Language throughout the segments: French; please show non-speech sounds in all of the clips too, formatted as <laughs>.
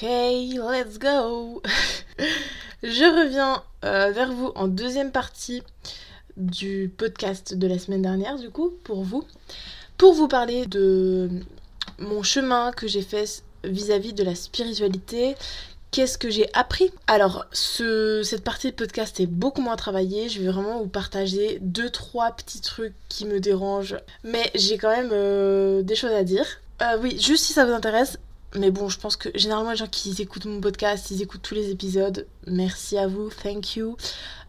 Ok, let's go. <laughs> Je reviens euh, vers vous en deuxième partie du podcast de la semaine dernière, du coup, pour vous, pour vous parler de mon chemin que j'ai fait vis-à-vis de la spiritualité. Qu'est-ce que j'ai appris? Alors, ce, cette partie de podcast est beaucoup moins travaillée. Je vais vraiment vous partager deux, trois petits trucs qui me dérangent. Mais j'ai quand même euh, des choses à dire. Euh, oui, juste si ça vous intéresse, mais bon, je pense que généralement les gens qui écoutent mon podcast, ils écoutent tous les épisodes. Merci à vous, thank you.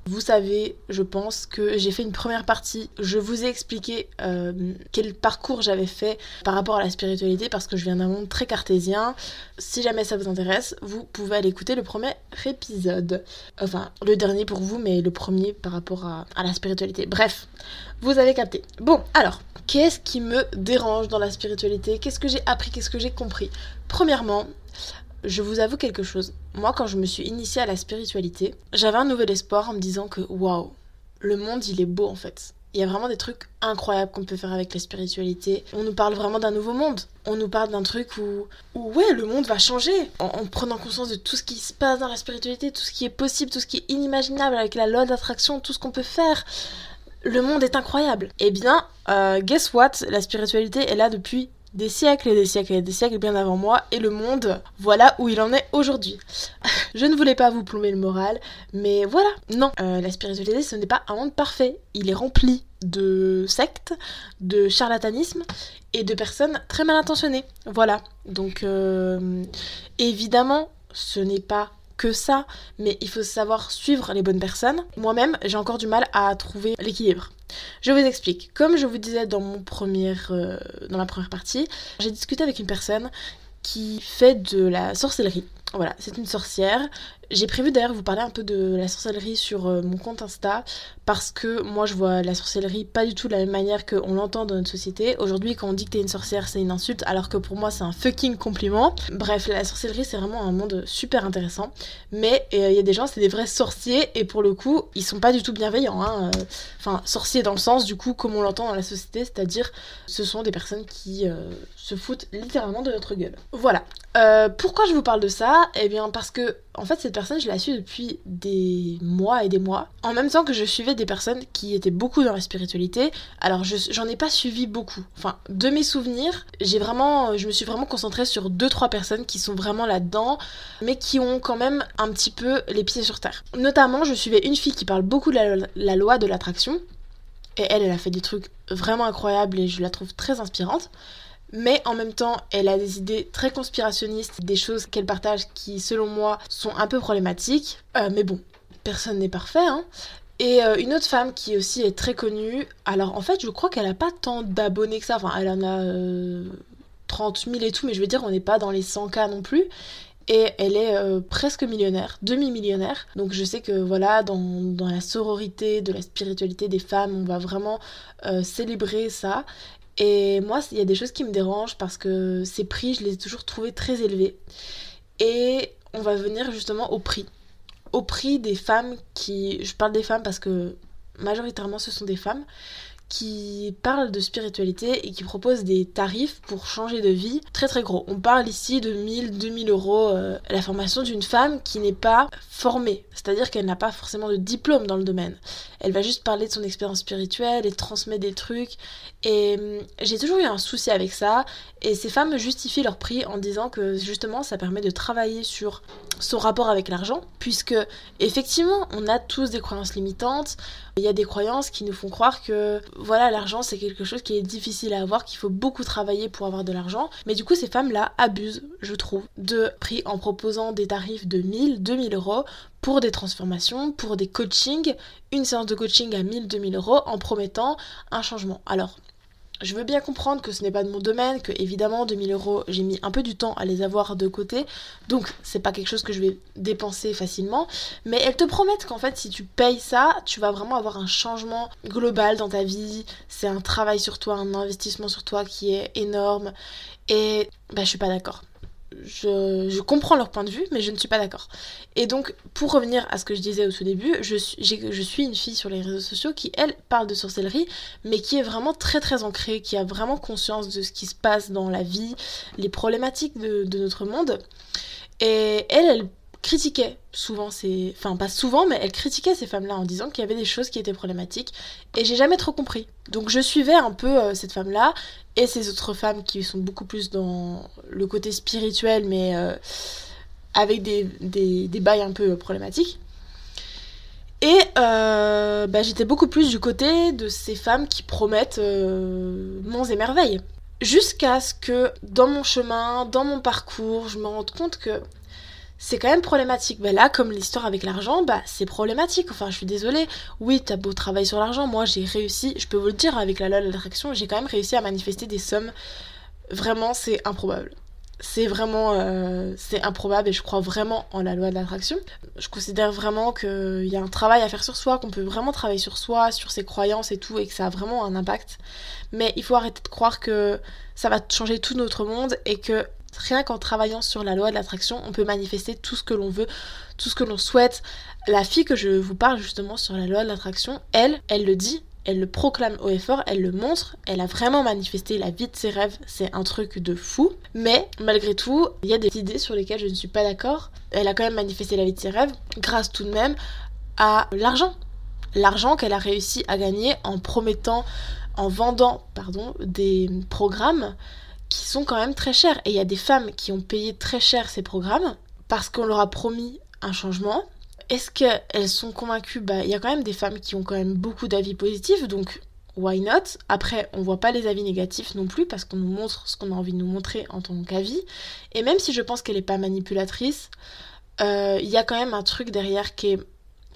Vous savez, je pense que j'ai fait une première partie. Je vous ai expliqué euh, quel parcours j'avais fait par rapport à la spiritualité parce que je viens d'un monde très cartésien. Si jamais ça vous intéresse, vous pouvez aller écouter le premier épisode. Enfin, le dernier pour vous, mais le premier par rapport à, à la spiritualité. Bref, vous avez capté. Bon, alors, qu'est-ce qui me dérange dans la spiritualité? Qu'est-ce que j'ai appris? Qu'est-ce que j'ai compris? Premièrement, je vous avoue quelque chose. Moi, quand je me suis initiée à la spiritualité, j'avais un nouvel espoir en me disant que waouh, le monde il est beau en fait. Il y a vraiment des trucs incroyables qu'on peut faire avec la spiritualité. On nous parle vraiment d'un nouveau monde. On nous parle d'un truc où, ouais, le monde va changer. En, en, prenant conscience de tout ce qui se passe dans la spiritualité, tout ce qui est possible, tout ce qui est inimaginable avec la loi d'attraction, tout ce qu'on peut faire. Le monde est incroyable. Eh bien, euh, guess what? La spiritualité est là depuis des siècles et des siècles et des siècles bien avant moi et le monde, voilà où il en est aujourd'hui. <laughs> je ne voulais pas vous plomber le moral, mais voilà, non, euh, la spiritualité ce n'est pas un monde parfait, il est rempli de sectes, de charlatanisme et de personnes très mal intentionnées. Voilà, donc euh, évidemment ce n'est pas que ça, mais il faut savoir suivre les bonnes personnes. Moi-même, j'ai encore du mal à trouver l'équilibre. Je vous explique. Comme je vous disais dans, mon premier, euh, dans la première partie, j'ai discuté avec une personne qui fait de la sorcellerie. Voilà, c'est une sorcière. J'ai prévu d'ailleurs vous parler un peu de la sorcellerie sur euh, mon compte Insta parce que moi je vois la sorcellerie pas du tout de la même manière qu'on l'entend dans notre société. Aujourd'hui quand on dit que t'es une sorcière c'est une insulte alors que pour moi c'est un fucking compliment. Bref, la sorcellerie c'est vraiment un monde super intéressant. Mais il euh, y a des gens c'est des vrais sorciers et pour le coup ils sont pas du tout bienveillants. Hein. Euh, enfin sorciers dans le sens du coup comme on l'entend dans la société, c'est-à-dire ce sont des personnes qui se foutent littéralement de notre gueule. Voilà. pourquoi je vous parle de ça? Eh bien parce que en fait cette personne, je la suis depuis des mois et des mois. En même temps que je suivais des personnes qui étaient beaucoup dans la spiritualité. Alors, j'en ai pas suivi beaucoup. Enfin, de mes souvenirs, j'ai vraiment, je me suis vraiment concentrée sur deux trois personnes qui sont vraiment là-dedans, mais qui ont quand même un petit peu les pieds sur terre. Notamment, je suivais une fille qui parle beaucoup de la, la loi de l'attraction. Et elle, elle a fait des trucs vraiment incroyables et je la trouve très inspirante mais en même temps, elle a des idées très conspirationnistes, des choses qu'elle partage qui, selon moi, sont un peu problématiques. Euh, mais bon, personne n'est parfait, hein. Et euh, une autre femme qui aussi est très connue, alors en fait, je crois qu'elle a pas tant d'abonnés que ça, enfin, elle en a 30 euh, 000 et tout, mais je veux dire, on n'est pas dans les 100K non plus. Et elle est presque millionnaire, demi-millionnaire. Donc je sais que voilà, dans, la sororité, de la spiritualité des femmes, on va vraiment célébrer ça. Et moi, il y a des choses qui me dérangent parce que ces prix, je les ai toujours trouvés très élevés. Et on va venir justement au prix. Au prix des femmes qui... Je parle des femmes parce que majoritairement ce sont des femmes qui parle de spiritualité et qui propose des tarifs pour changer de vie très très gros. On parle ici de 1000, 2000 euros euh, la formation d'une femme qui n'est pas formée, c'est-à-dire qu'elle n'a pas forcément de diplôme dans le domaine. Elle va juste parler de son expérience spirituelle et transmettre des trucs. Et hum, j'ai toujours eu un souci avec ça. Et ces femmes justifient leur prix en disant que justement ça permet de travailler sur son rapport avec l'argent, puisque effectivement on a tous des croyances limitantes, il y a des croyances qui nous font croire que voilà l'argent c'est quelque chose qui est difficile à avoir, qu'il faut beaucoup travailler pour avoir de l'argent, mais du coup ces femmes-là abusent, je trouve, de prix en proposant des tarifs de 1000, 2000 euros pour des transformations, pour des coachings, une séance de coaching à 1000, 2000 euros en promettant un changement. Alors, je veux bien comprendre que ce n'est pas de mon domaine, que évidemment 2000 euros j'ai mis un peu du temps à les avoir de côté, donc c'est pas quelque chose que je vais dépenser facilement, mais elles te promettent qu'en fait si tu payes ça, tu vas vraiment avoir un changement global dans ta vie, c'est un travail sur toi, un investissement sur toi qui est énorme, et bah je suis pas d'accord je, comprends leur point de vue, mais je ne suis pas d'accord. Et donc, pour revenir à ce que je disais au tout début, je suis, une fille sur les réseaux sociaux qui, elle, parle de sorcellerie, mais qui est vraiment très très ancrée, qui a vraiment conscience de ce qui se passe dans la vie, les problématiques de, de notre monde. Et elle, elle critiquait souvent ces... Enfin, pas souvent, mais elle critiquait ces femmes-là en disant qu'il y avait des choses qui étaient problématiques. Et j'ai jamais trop compris. Donc je suivais un peu euh, cette femme-là et ces autres femmes qui sont beaucoup plus dans le côté spirituel, mais euh, avec des, des, des, bails un peu problématiques. Et euh, bah, j'étais beaucoup plus du côté de ces femmes qui promettent monts et merveilles. Jusqu'à ce que dans mon chemin, dans mon parcours, je me rende compte que c'est quand même problématique. Mais là, comme l'histoire avec l'argent, bah c'est problématique. Enfin, je suis désolée. Oui, t'as beau travailler sur l'argent. Moi, j'ai réussi, je peux vous le dire, avec la loi de l'attraction, j'ai quand même réussi à manifester des sommes. Vraiment, c'est improbable. C'est vraiment euh, c'est improbable et je crois vraiment en la loi de l'attraction. Je considère vraiment qu'il y a un travail à faire sur soi, qu'on peut vraiment travailler sur soi, sur ses croyances et tout, et que ça a vraiment un impact. Mais il faut arrêter de croire que ça va changer tout notre monde et que Rien qu'en travaillant sur la loi de l'attraction, on peut manifester tout ce que l'on veut, tout ce que l'on souhaite. La fille que je vous parle justement sur la loi de l'attraction, elle, elle le dit, elle le proclame haut et fort, elle le montre, elle a vraiment manifesté la vie de ses rêves, c'est un truc de fou. Mais malgré tout, il y a des idées sur lesquelles je ne suis pas d'accord. Elle a quand même manifesté la vie de ses rêves grâce tout de même à l'argent. L'argent qu'elle a réussi à gagner en promettant, en vendant, pardon, des programmes qui sont quand même très chers. Et il y a des femmes qui ont payé très cher ces programmes parce qu'on leur a promis un changement. Est-ce qu'elles sont convaincues? Bah, il y a quand même des femmes qui ont quand même beaucoup d'avis positifs, donc why not? Après, on voit pas les avis négatifs non plus parce qu'on nous montre ce qu'on a envie de nous montrer en tant qu'avis. Et même si je pense qu'elle est pas manipulatrice, euh, il y a quand même un truc derrière qui est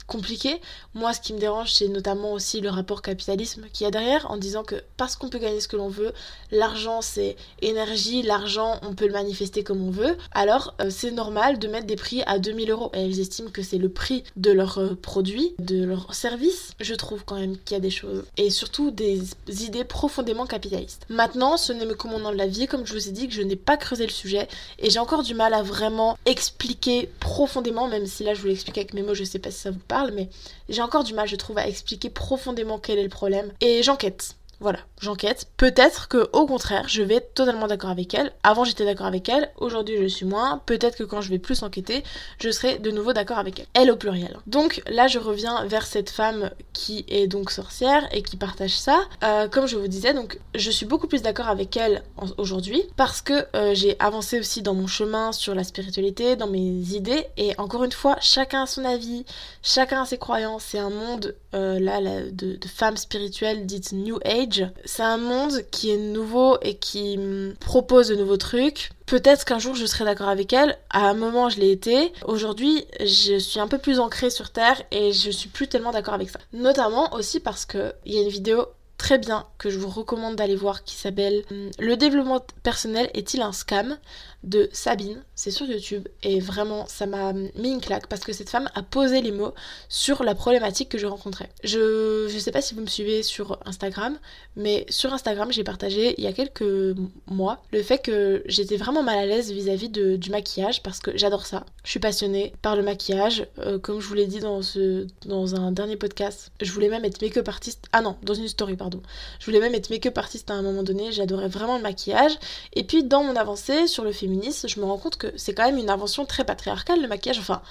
compliqué. Moi, ce qui me dérange, c'est notamment aussi le rapport capitalisme qu'il y a derrière, en disant que parce qu'on peut gagner ce que l'on veut, l'argent c'est énergie, l'argent on peut le manifester comme on veut, alors euh, c'est normal de mettre des prix à 2000 euros. Et elles estiment que c'est le prix de leurs euh, produits, de leurs services. Je trouve quand même qu'il y a des choses, et surtout des idées profondément capitalistes. Maintenant, ce n'est que mon nom de la vie, comme je vous ai dit, que je n'ai pas creusé le sujet, et j'ai encore du mal à vraiment expliquer profondément, même si là je vous l'explique avec mes mots, je sais pas si ça vous parle mais j'ai encore du mal, je trouve, à expliquer profondément quel est le problème. Et j'enquête. Voilà, j'enquête. Peut-être que au contraire, je vais totalement d'accord avec elle. Avant, j'étais d'accord avec elle. Aujourd'hui, je suis moins. Peut-être que quand je vais plus enquêter, je serai de nouveau d'accord avec elle. Elle au pluriel. Donc là, je reviens vers cette femme qui est donc sorcière et qui partage ça. Euh, comme je vous disais, donc je suis beaucoup plus d'accord avec elle aujourd'hui parce que euh, j'ai avancé aussi dans mon chemin sur la spiritualité, dans mes idées. Et encore une fois, chacun a son avis, chacun a ses croyances. C'est un monde euh, là, de, femmes spirituelles dites New Age c'est un monde qui est nouveau et qui propose de nouveaux trucs. Peut-être qu'un jour je serai d'accord avec elle. À un moment je l'ai été. Aujourd'hui je suis un peu plus ancrée sur Terre et je suis plus tellement d'accord avec ça. Notamment aussi parce que il y a une vidéo très bien que je vous recommande d'aller voir qui s'appelle hum, Le développement personnel est-il un scam de Sabine, c'est sur YouTube et vraiment ça m'a mis une claque parce que cette femme a posé les mots sur la problématique que je rencontrais. Je je sais pas si vous me suivez sur Instagram, mais sur Instagram j'ai partagé il y a quelques mois le fait que j'étais vraiment mal à l'aise vis-à-vis du maquillage parce que j'adore ça. Je suis passionnée par le maquillage, euh, comme je vous l'ai dit dans ce dans un dernier podcast. Je voulais même être make-up artiste. Ah non, dans une story pardon. Je voulais même être make-up artiste à un moment donné. J'adorais vraiment le maquillage. Et puis dans mon avancée sur le féminisme je me rends compte que c'est quand même une invention très patriarcale le maquillage. Enfin,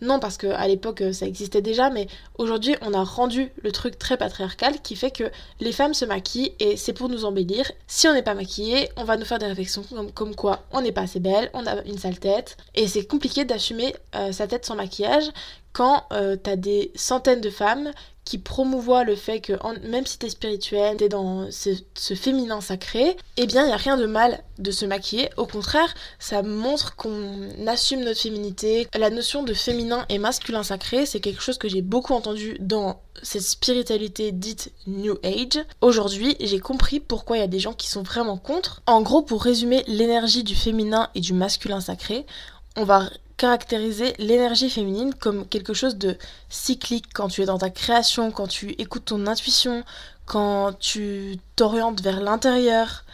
non, parce qu'à l'époque ça existait déjà, mais aujourd'hui on a rendu le truc très patriarcal qui fait que les femmes se maquillent et c'est pour nous embellir. Si on n'est pas maquillé, on va nous faire des réflexions comme, quoi on n'est pas assez belle, on a une sale tête. Et c'est compliqué d'assumer euh, sa tête sans maquillage quand euh, t'as des centaines de femmes qui promouvoit le fait que même si t'es spirituel, t'es dans ce, féminin sacré, eh bien il n'y a rien de mal de se maquiller. Au contraire, ça montre qu'on assume notre féminité. La notion de féminin et masculin sacré, c'est quelque chose que j'ai beaucoup entendu dans cette spiritualité dite New Age. Aujourd'hui, j'ai compris pourquoi il y a des gens qui sont vraiment contre. En gros, pour résumer l'énergie du féminin et du masculin sacré, on va caractériser l'énergie féminine comme quelque chose de cyclique quand tu es dans ta création, quand tu écoutes ton intuition, quand tu t'orientes vers l'intérieur,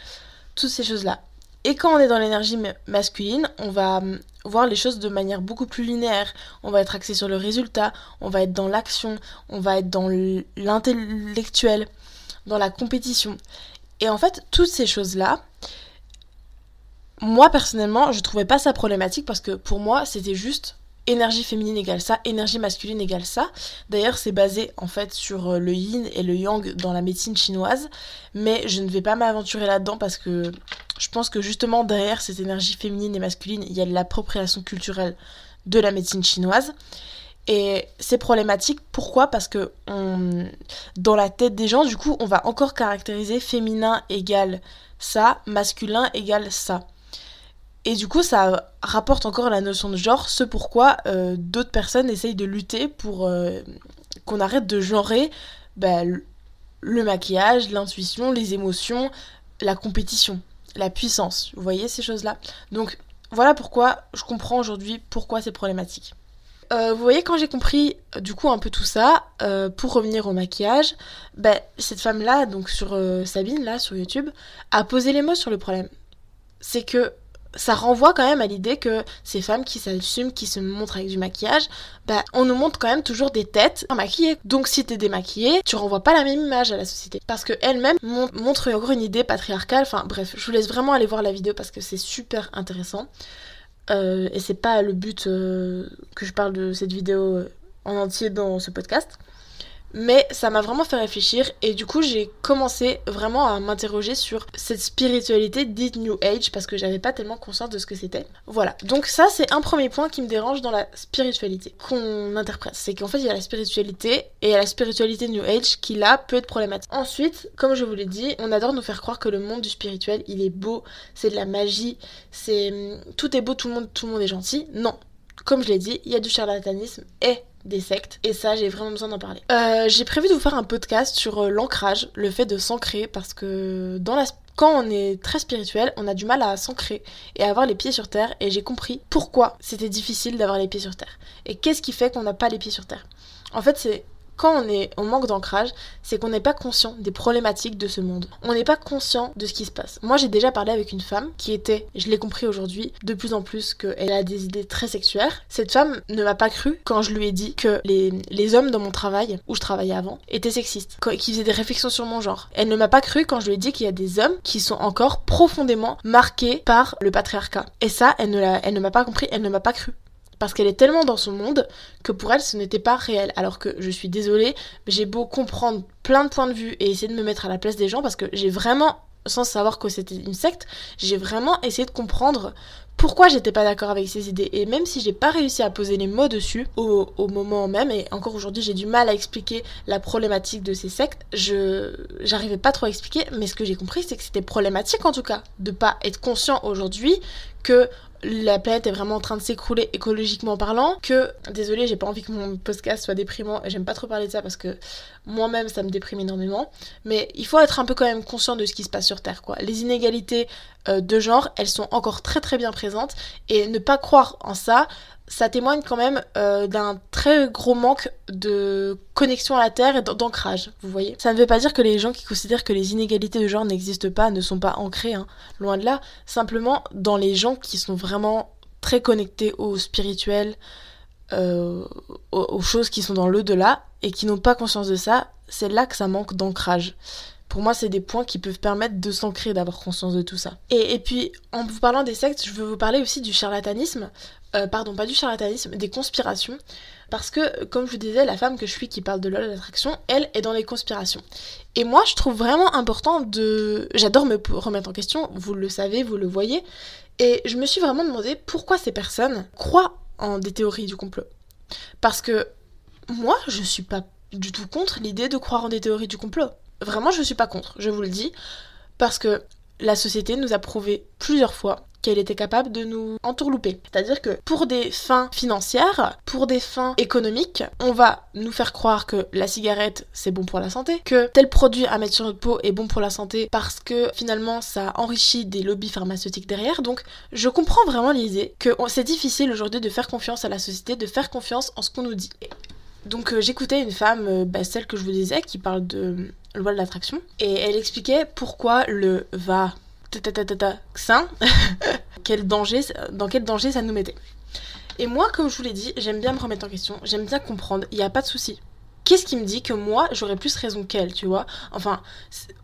toutes ces choses-là. Et quand on est dans l'énergie masculine, on va hum, voir les choses de manière beaucoup plus linéaire. On va être axé sur le résultat, on va être dans l'action, on va être dans l'intellectuel, dans la compétition. Et en fait, toutes ces choses-là, moi personnellement, je trouvais pas ça problématique parce que pour moi, c'était juste énergie féminine égale ça, énergie masculine égale ça. D'ailleurs, c'est basé en fait sur euh, le yin et le yang dans la médecine chinoise, mais je ne vais pas m'aventurer là-dedans parce que je pense que justement derrière cette énergie féminine et masculine, il y a l'appropriation culturelle de la médecine chinoise. Et c'est problématique. Pourquoi? Parce que dans la tête des gens, du coup, on va encore caractériser féminin égale ça, masculin égale ça. Et du coup, ça rapporte encore la notion de genre, ce pourquoi euh, d'autres personnes essayent de lutter pour euh, qu'on arrête de genrer bah, le maquillage, l'intuition, les émotions, la compétition, la puissance. Vous voyez ces choses-là? Donc voilà pourquoi je comprends aujourd'hui pourquoi c'est problématique. Euh, vous voyez, quand j'ai compris du coup un peu tout ça, pour revenir au maquillage, bah, cette femme-là, donc sur Sabine, là, sur YouTube, a posé les mots sur le problème. C'est que ça renvoie quand même à l'idée que ces femmes qui s'assument, qui se montrent avec du maquillage, bah, on nous montre quand même toujours des têtes maquillées. Donc si t'es démaquillée, tu renvoies pas la même image à la société. Parce qu'elle-même montre encore une idée patriarcale. Enfin bref, je vous laisse vraiment aller voir la vidéo parce que c'est super intéressant. Euh, et c'est pas le but euh, que je parle de cette vidéo euh, en entier dans ce podcast. Mais ça m'a vraiment fait réfléchir et du coup j'ai commencé vraiment à m'interroger sur cette spiritualité dite New Age parce que j'avais pas tellement conscience de ce que c'était. Voilà, donc ça c'est un premier point qui me dérange dans la spiritualité qu'on interprète. C'est qu'en fait il y a la spiritualité et la spiritualité New Age qui là peut être problématique. Ensuite, comme je vous l'ai dit, on adore nous faire croire que le monde du spirituel il est beau, c'est de la magie, c'est tout est beau, tout le monde, tout le monde est gentil. Non, comme je l'ai dit, il y a du charlatanisme et des sectes. Et ça, j'ai vraiment besoin d'en parler. Euh, j'ai prévu de vous faire un podcast sur euh, l'ancrage, le fait de s'ancrer, parce que quand on est très spirituel, on a du mal à s'ancrer et à avoir les pieds sur terre. Et j'ai compris pourquoi c'était difficile d'avoir les pieds sur terre. Et qu'est-ce qui fait qu'on n'a pas les pieds sur terre? En fait, c'est quand on manque d'ancrage, c'est qu'on n'est pas conscient des problématiques de ce monde. On n'est pas conscient de ce qui se passe. Moi, j'ai déjà parlé avec une femme qui était, je l'ai compris aujourd'hui, de plus en plus qu'elle a des idées très sexuaires. Cette femme ne m'a pas cru quand je lui ai dit que les, les hommes dans mon travail, où je travaillais avant, étaient sexistes, qui faisaient des réflexions sur mon genre. Elle ne m'a pas cru quand je lui ai dit qu'il y a des hommes qui sont encore profondément marqués par le patriarcat. Et ça, elle ne, elle ne m'a pas compris, elle ne m'a pas cru parce qu'elle est tellement dans son monde que pour elle ce n'était pas réel. Alors que je suis désolée, mais j'ai beau comprendre plein de points de vue et essayer de me mettre à la place des gens parce que j'ai vraiment, sans savoir que c'était une secte, j'ai vraiment essayé de comprendre pourquoi j'étais pas d'accord avec ces idées. Et même si j'ai pas réussi à poser les mots dessus au, moment même, et encore aujourd'hui j'ai du mal à expliquer la problématique de ces sectes, je j'arrivais pas trop à expliquer, mais ce que j'ai compris c'est que c'était problématique en tout cas de pas être conscient aujourd'hui que la planète est vraiment en train de s'écrouler écologiquement parlant, que, désolé, j'ai pas envie que mon podcast soit déprimant, et j'aime pas trop parler de ça parce que moi-même ça me déprime énormément, mais il faut être un peu quand même conscient de ce qui se passe sur Terre, quoi. Les inégalités euh, de genre, elles sont encore très très bien présentes, et ne pas croire en ça, ça témoigne quand même euh, d'un très gros manque de connexion à la Terre et d'ancrage, vous voyez. Ça ne veut pas dire que les gens qui considèrent que les inégalités de genre n'existent pas ne sont pas ancrés, hein. loin de là. Simplement, dans les gens qui sont vraiment très connectés au spirituel, euh, aux, choses qui sont dans l'au-delà, et qui n'ont pas conscience de ça, c'est là que ça manque d'ancrage. Pour moi, c'est des points qui peuvent permettre de s'ancrer, d'avoir conscience de tout ça. Et, puis, en vous parlant des sectes, je veux vous parler aussi du charlatanisme. Euh, pardon, pas du charlatanisme, des conspirations. Parce que, comme je vous disais, la femme que je suis qui parle de l'ol d'attraction, elle est dans les conspirations. Et moi, je trouve vraiment important de... J'adore me remettre en question, vous le savez, vous le voyez. Et je me suis vraiment demandé pourquoi ces personnes croient des théories du complot. Parce que moi, je suis pas du tout contre l'idée de croire en des théories du complot. Vraiment, je suis pas contre, je vous le dis. Parce que la société nous a prouvé plusieurs fois qu'elle était capable de nous entourlouper. C'est-à-dire que pour des fins financières, pour des fins économiques, on va nous faire croire que la cigarette c'est bon pour la santé, que tel produit à mettre sur notre peau est bon pour la santé parce que finalement ça enrichit des lobbies pharmaceutiques derrière. Donc je comprends vraiment l'idée que c'est difficile aujourd'hui de faire confiance à la société, de faire confiance en ce qu'on nous dit. Donc euh, j'écoutais une femme, euh, bah, celle que je vous disais, qui parle de loi de l'attraction, et elle expliquait pourquoi le va ça, quel danger, dans quel danger ça nous mettait. Et moi, comme je vous l'ai dit, j'aime bien me remettre en question, j'aime bien comprendre, il n'y a pas de souci. qu'est-ce qui me dit que moi j'aurais plus raison qu'elle, tu vois Enfin,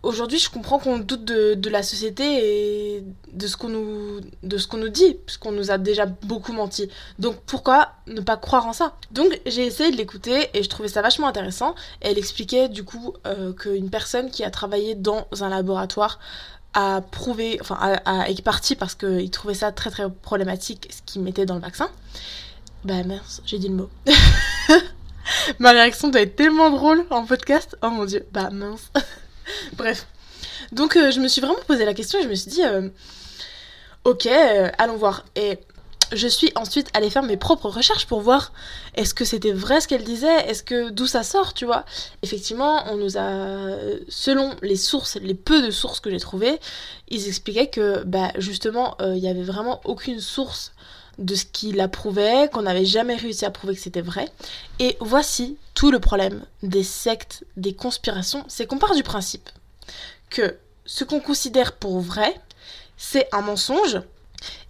aujourd'hui je comprends qu'on doute de, la société et de ce qu'on nous, nous dit, puisqu'on nous a déjà beaucoup menti. Donc pourquoi ne pas croire en ça Donc j'ai essayé de l'écouter et je trouvais ça vachement intéressant. elle expliquait du coup euh, qu'une personne qui a travaillé dans un laboratoire a prouvé, enfin, a, est parti parce qu'il trouvait ça très très problématique ce qu'il mettait dans le vaccin. Bah mince, j'ai dit le mot. <laughs> Ma réaction doit être tellement drôle en podcast. Oh mon dieu, bah mince. <laughs> Bref. Donc euh, je me suis vraiment posé la question et je me suis dit, euh, ok, euh, allons voir. Et je suis ensuite allée faire mes propres recherches pour voir est-ce que c'était vrai ce qu'elle disait, est-ce que d'où ça sort, tu vois. Effectivement, on nous a, selon les sources, les peu de sources que j'ai trouvées, ils expliquaient que, bah, justement, il n'y avait vraiment aucune source de ce qui la prouvait, qu'on n'avait jamais réussi à prouver que c'était vrai. Et voici tout le problème des sectes, des conspirations, c'est qu'on part du principe que ce qu'on considère pour vrai, c'est un mensonge,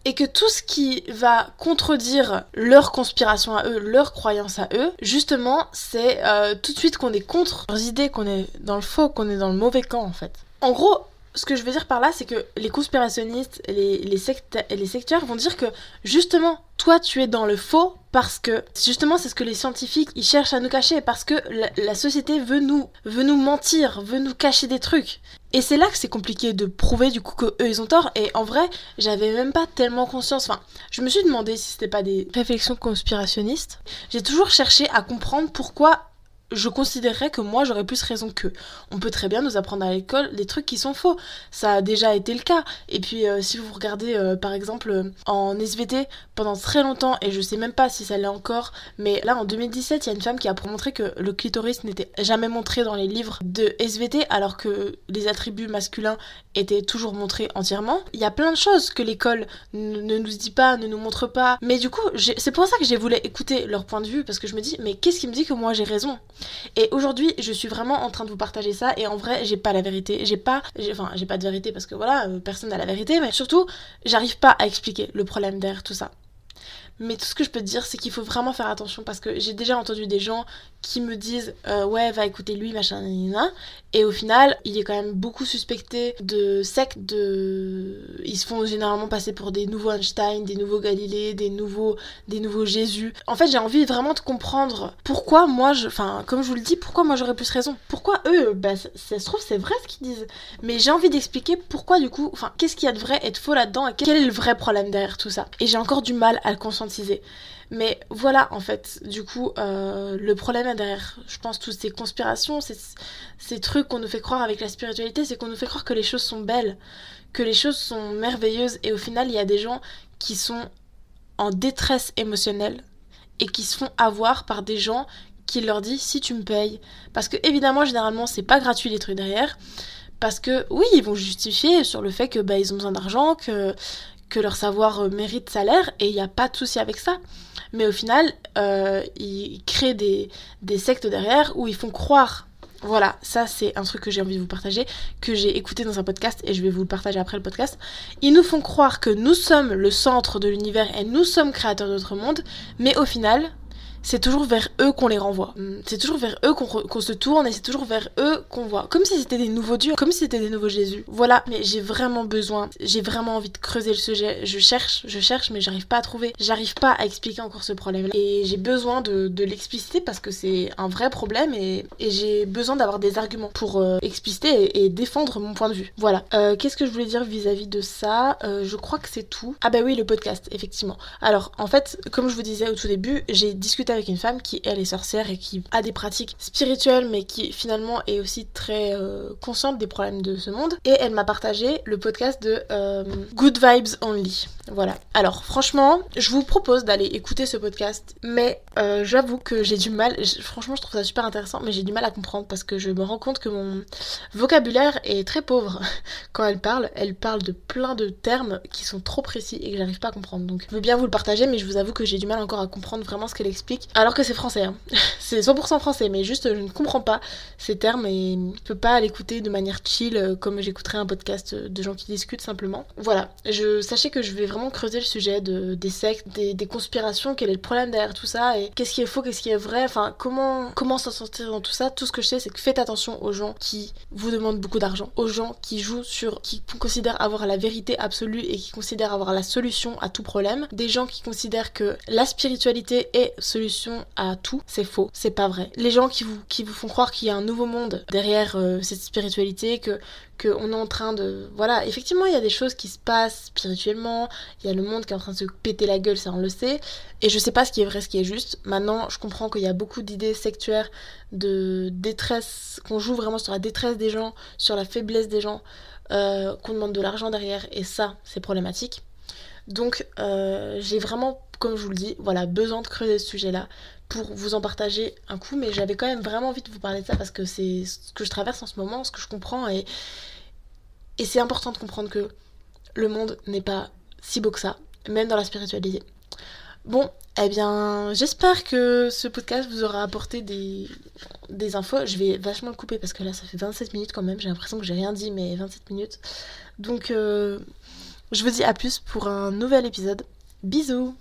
et que tout ce qui va contredire leur conspiration à eux, leur croyance à eux, justement, c'est euh, tout de suite qu'on est contre leurs idées, qu'on est dans le faux, qu'on est dans le mauvais camp en fait. En gros, ce que je veux dire par là, c'est que les conspirationnistes, les, les, secteurs vont dire que justement, toi, tu es dans le faux parce que justement, c'est ce que les scientifiques ils cherchent à nous cacher parce que la, société veut nous, veut nous mentir, veut nous cacher des trucs. Et c'est là que c'est compliqué de prouver du coup que eux ils ont tort. Et en vrai, j'avais même pas tellement conscience. Enfin, je me suis demandé si c'était pas des réflexions conspirationnistes. J'ai toujours cherché à comprendre pourquoi je considérerais que moi j'aurais plus raison qu'eux. On peut très bien nous apprendre à l'école des trucs qui sont faux. Ça a déjà été le cas. Et puis euh, si vous regardez euh, par exemple euh, en SVT pendant très longtemps, et je sais même pas si ça l'est encore, mais là en 2017 il y a une femme qui a montré que le clitoris n'était jamais montré dans les livres de SVT alors que les attributs masculins étaient toujours montrés entièrement. Il y a plein de choses que l'école ne nous dit pas, ne nous montre pas. Mais du coup c'est pour ça que j'ai voulu écouter leur point de vue parce que je me dis mais qu'est-ce qui me dit que moi j'ai raison? Et aujourd'hui, je suis vraiment en train de vous partager ça. Et en vrai, j'ai pas la vérité. J'ai pas. Enfin, j'ai pas de vérité parce que voilà, euh, personne n'a la vérité. Mais surtout, j'arrive pas à expliquer le problème derrière tout ça. Mais tout ce que je peux te dire, c'est qu'il faut vraiment faire attention parce que j'ai déjà entendu des gens qui me disent euh, ouais, va écouter lui, machin, nanana. Et au final, il est quand même beaucoup suspecté de sectes, de. Ils se font généralement passer pour des nouveaux Einstein, des nouveaux Galilée, des nouveaux, des nouveaux Jésus. En fait, j'ai envie vraiment de comprendre pourquoi moi, je. Enfin, comme je vous le dis, pourquoi moi j'aurais plus raison. Pourquoi eux, bah, ça, ça se trouve, c'est vrai ce qu'ils disent. Mais j'ai envie d'expliquer pourquoi, du coup, enfin, qu'est-ce qu'il y a de vrai et de faux là-dedans et quel est le vrai problème derrière tout ça. Et j'ai encore du mal à le conscientiser. Mais voilà, en fait, du coup, euh, le problème derrière, je pense, toutes ces conspirations, ces, trucs qu'on nous fait croire avec la spiritualité, c'est qu'on nous fait croire que les choses sont belles, que les choses sont merveilleuses, et au final, il y a des gens qui sont en détresse émotionnelle et qui se font avoir par des gens qui leur disent si tu me payes. Parce que, évidemment, généralement, c'est pas gratuit les trucs derrière. Parce que, oui, ils vont justifier sur le fait que bah, ils ont besoin d'argent, que, que leur savoir mérite salaire, et il n'y a pas de souci avec ça. Mais au final, euh, ils créent des, des sectes derrière où ils font croire voilà, ça c'est un truc que j'ai envie de vous partager, que j'ai écouté dans un podcast et je vais vous le partager après le podcast. Ils nous font croire que nous sommes le centre de l'univers et nous sommes créateurs de notre monde, mais au final, c'est toujours vers eux qu'on les renvoie. Mm. C'est toujours vers eux qu'on se tourne et c'est toujours vers eux qu'on voit. Comme si c'était des nouveaux dieux, comme si c'était des nouveaux Jésus. Voilà, mais j'ai vraiment besoin, j'ai vraiment envie de creuser le sujet. Je cherche, je cherche, mais j'arrive pas à trouver. J'arrive pas à expliquer encore ce problème-là. Et j'ai besoin de, l'expliciter parce que c'est un vrai problème et, j'ai besoin d'avoir des arguments pour euh, expliciter et, défendre mon point de vue. Voilà. Euh, qu'est-ce que je voulais dire vis-à-vis de ça? Euh, Je crois que c'est tout. Ah bah oui, le podcast, effectivement. Alors, en fait, comme je vous disais au tout début, j'ai discuté avec une femme qui, elle, est sorcière et qui a des pratiques spirituelles, mais qui finalement est aussi très euh, consciente des problèmes de ce monde. Et elle m'a partagé le podcast de euh, Good Vibes Only. Voilà. Alors, franchement, je vous propose d'aller écouter ce podcast, mais euh, j'avoue que j'ai du mal. Franchement, je trouve ça super intéressant, mais j'ai du mal à comprendre parce que je me rends compte que mon vocabulaire est très pauvre <laughs> quand elle parle. Elle parle de plein de termes qui sont trop précis et que j'arrive pas à comprendre. Donc, je veux bien vous le partager, mais je vous avoue que j'ai du mal encore à comprendre vraiment ce qu'elle explique Alors que c'est français, hein. <laughs> c'est 100% français, mais juste je ne comprends pas ces termes et je peux pas l'écouter de manière chill euh, comme j'écouterais un podcast de gens qui discutent simplement. Voilà, je sachez que je vais vraiment creuser le sujet de, des sectes, des, conspirations, quel est le problème derrière tout ça et qu'est-ce qui est faux, qu'est-ce qui est vrai, enfin comment comment s'en sortir dans tout ça. Tout ce que je sais, c'est que faites attention aux gens qui vous demandent beaucoup d'argent, aux gens qui jouent sur, qui considèrent avoir la vérité absolue et qui considèrent avoir la solution à tout problème, des gens qui considèrent que la spiritualité est à tout, c'est faux, c'est pas vrai. Les gens qui vous, qui vous font croire qu'il y a un nouveau monde derrière euh, cette spiritualité, que qu'on est en train de... Voilà, effectivement, il y a des choses qui se passent spirituellement, il y a le monde qui est en train de se péter la gueule, ça on le sait, et je sais pas ce qui est vrai, ce qui est juste. Maintenant, je comprends qu'il y a beaucoup d'idées sectuaires, de détresse, qu'on joue vraiment sur la détresse des gens, sur la faiblesse des gens, euh, qu'on demande de l'argent derrière, et ça, c'est problématique. Donc, euh, j'ai vraiment, comme je vous le dis, voilà, besoin de creuser ce sujet-là pour vous en partager un coup, mais j'avais quand même vraiment envie de vous parler de ça parce que c'est ce que je traverse en ce moment, ce que je comprends, et, et c'est important de comprendre que le monde n'est pas si beau que ça, même dans la spiritualité. Bon, eh bien, j'espère que ce podcast vous aura apporté des, infos. Je vais vachement le couper parce que là, ça fait 27 minutes quand même. J'ai l'impression que j'ai rien dit, mais 27 minutes. Donc, euh, je vous dis à plus pour un nouvel épisode. Bisous